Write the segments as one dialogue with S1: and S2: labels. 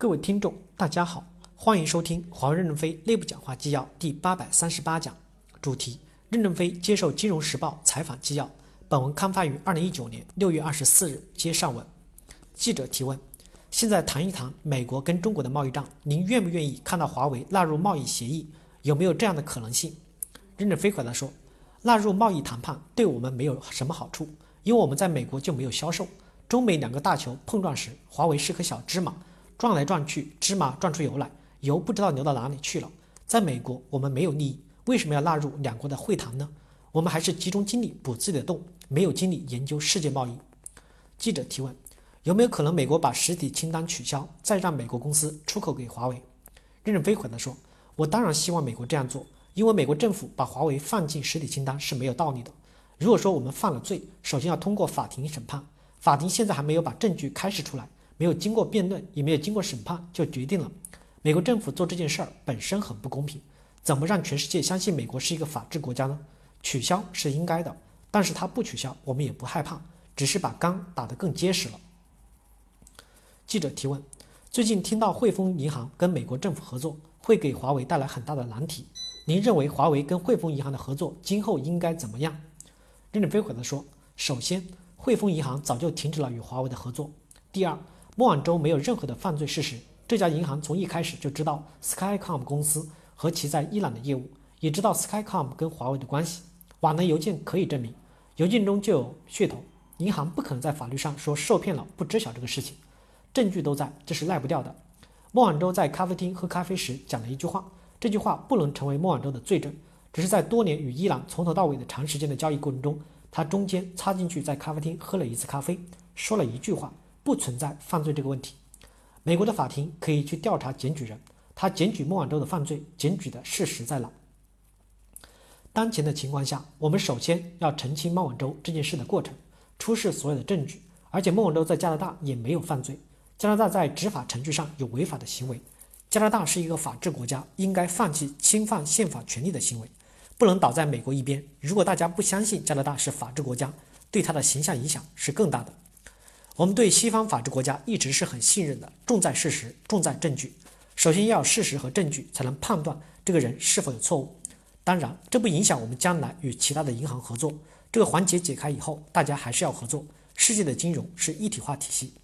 S1: 各位听众，大家好，欢迎收听华为任正非内部讲话纪要第八百三十八讲，主题：任正非接受《金融时报》采访纪要。本文刊发于二零一九年六月二十四日。接上文，记者提问：现在谈一谈美国跟中国的贸易战，您愿不愿意看到华为纳入贸易协议？有没有这样的可能性？任正非回答说：纳入贸易谈判对我们没有什么好处，因为我们在美国就没有销售。中美两个大球碰撞时，华为是颗小芝麻。转来转去，芝麻转出油来，油不知道流到哪里去了。在美国，我们没有利益，为什么要纳入两国的会谈呢？我们还是集中精力补自己的洞，没有精力研究世界贸易。记者提问：有没有可能美国把实体清单取消，再让美国公司出口给华为？任正非回答说：“我当然希望美国这样做，因为美国政府把华为放进实体清单是没有道理的。如果说我们犯了罪，首先要通过法庭审判，法庭现在还没有把证据开示出来。”没有经过辩论，也没有经过审判，就决定了。美国政府做这件事儿本身很不公平，怎么让全世界相信美国是一个法治国家呢？取消是应该的，但是他不取消，我们也不害怕，只是把钢打得更结实了。记者提问：最近听到汇丰银行跟美国政府合作，会给华为带来很大的难题。您认为华为跟汇丰银行的合作今后应该怎么样？任正非回答说：首先，汇丰银行早就停止了与华为的合作。第二。莫晚舟没有任何的犯罪事实。这家银行从一开始就知道 Skycom 公司和其在伊朗的业务，也知道 Skycom 跟华为的关系。往来邮件可以证明，邮件中就有噱头。银行不可能在法律上说受骗了不知晓这个事情，证据都在，这是赖不掉的。莫晚舟在咖啡厅喝咖啡时讲了一句话，这句话不能成为莫晚舟的罪证，只是在多年与伊朗从头到尾的长时间的交易过程中，他中间插进去在咖啡厅喝了一次咖啡，说了一句话。不存在犯罪这个问题，美国的法庭可以去调查检举人，他检举孟晚舟的犯罪，检举的事实在哪？当前的情况下，我们首先要澄清孟晚舟这件事的过程，出示所有的证据，而且孟晚舟在加拿大也没有犯罪，加拿大在执法程序上有违法的行为，加拿大是一个法治国家，应该放弃侵犯宪法权利的行为，不能倒在美国一边。如果大家不相信加拿大是法治国家，对他的形象影响是更大的。我们对西方法治国家一直是很信任的，重在事实，重在证据。首先要事实和证据，才能判断这个人是否有错误。当然，这不影响我们将来与其他的银行合作。这个环节解开以后，大家还是要合作。世界的金融是一体化体系。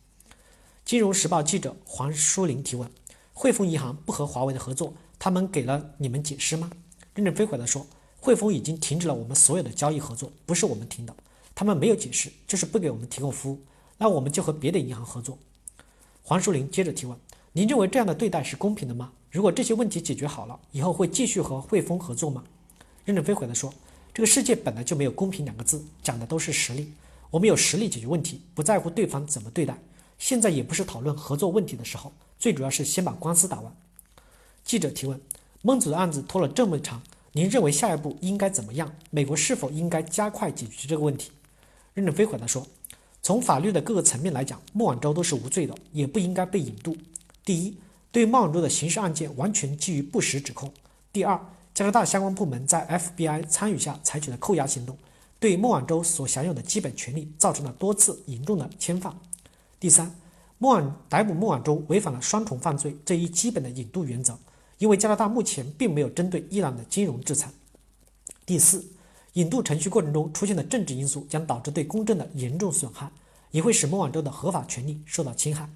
S1: 金融时报记者黄淑玲提问：汇丰银行不和华为的合作，他们给了你们解释吗？任正非回答说：汇丰已经停止了我们所有的交易合作，不是我们停的，他们没有解释，就是不给我们提供服务。那我们就和别的银行合作。黄树林接着提问：“您认为这样的对待是公平的吗？如果这些问题解决好了，以后会继续和汇丰合作吗？”任正非回答说：“这个世界本来就没有公平两个字，讲的都是实力。我们有实力解决问题，不在乎对方怎么对待。现在也不是讨论合作问题的时候，最主要是先把官司打完。”记者提问：“孟子的案子拖了这么长，您认为下一步应该怎么样？美国是否应该加快解决这个问题？”任正非回答说。从法律的各个层面来讲，孟晚舟都是无罪的，也不应该被引渡。第一，对孟晚舟的刑事案件完全基于不实指控；第二，加拿大相关部门在 FBI 参与下采取的扣押行动，对孟晚舟所享有的基本权利造成了多次严重的侵犯；第三，孟晚逮捕孟晚舟违反了双重犯罪这一基本的引渡原则，因为加拿大目前并没有针对伊朗的金融制裁；第四。引渡程序过程中出现的政治因素将导致对公正的严重损害，也会使孟晚舟的合法权利受到侵害。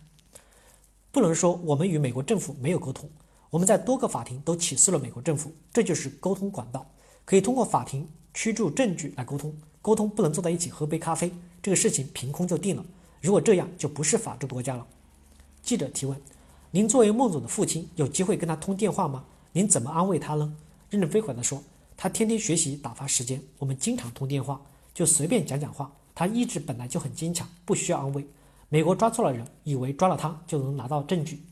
S1: 不能说我们与美国政府没有沟通，我们在多个法庭都起诉了美国政府，这就是沟通管道，可以通过法庭驱逐证据来沟通。沟通不能坐在一起喝杯咖啡，这个事情凭空就定了。如果这样，就不是法治国家了。记者提问：您作为孟总的父亲，有机会跟他通电话吗？您怎么安慰他呢？任正非回答说。他天天学习打发时间，我们经常通电话，就随便讲讲话。他意志本来就很坚强，不需要安慰。美国抓错了人，以为抓了他就能拿到证据。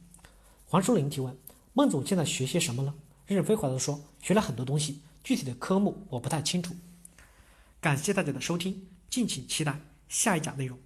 S1: 黄淑玲提问：孟总现在学些什么了？任正非回答说：学了很多东西，具体的科目我不太清楚。感谢大家的收听，敬请期待下一讲内容。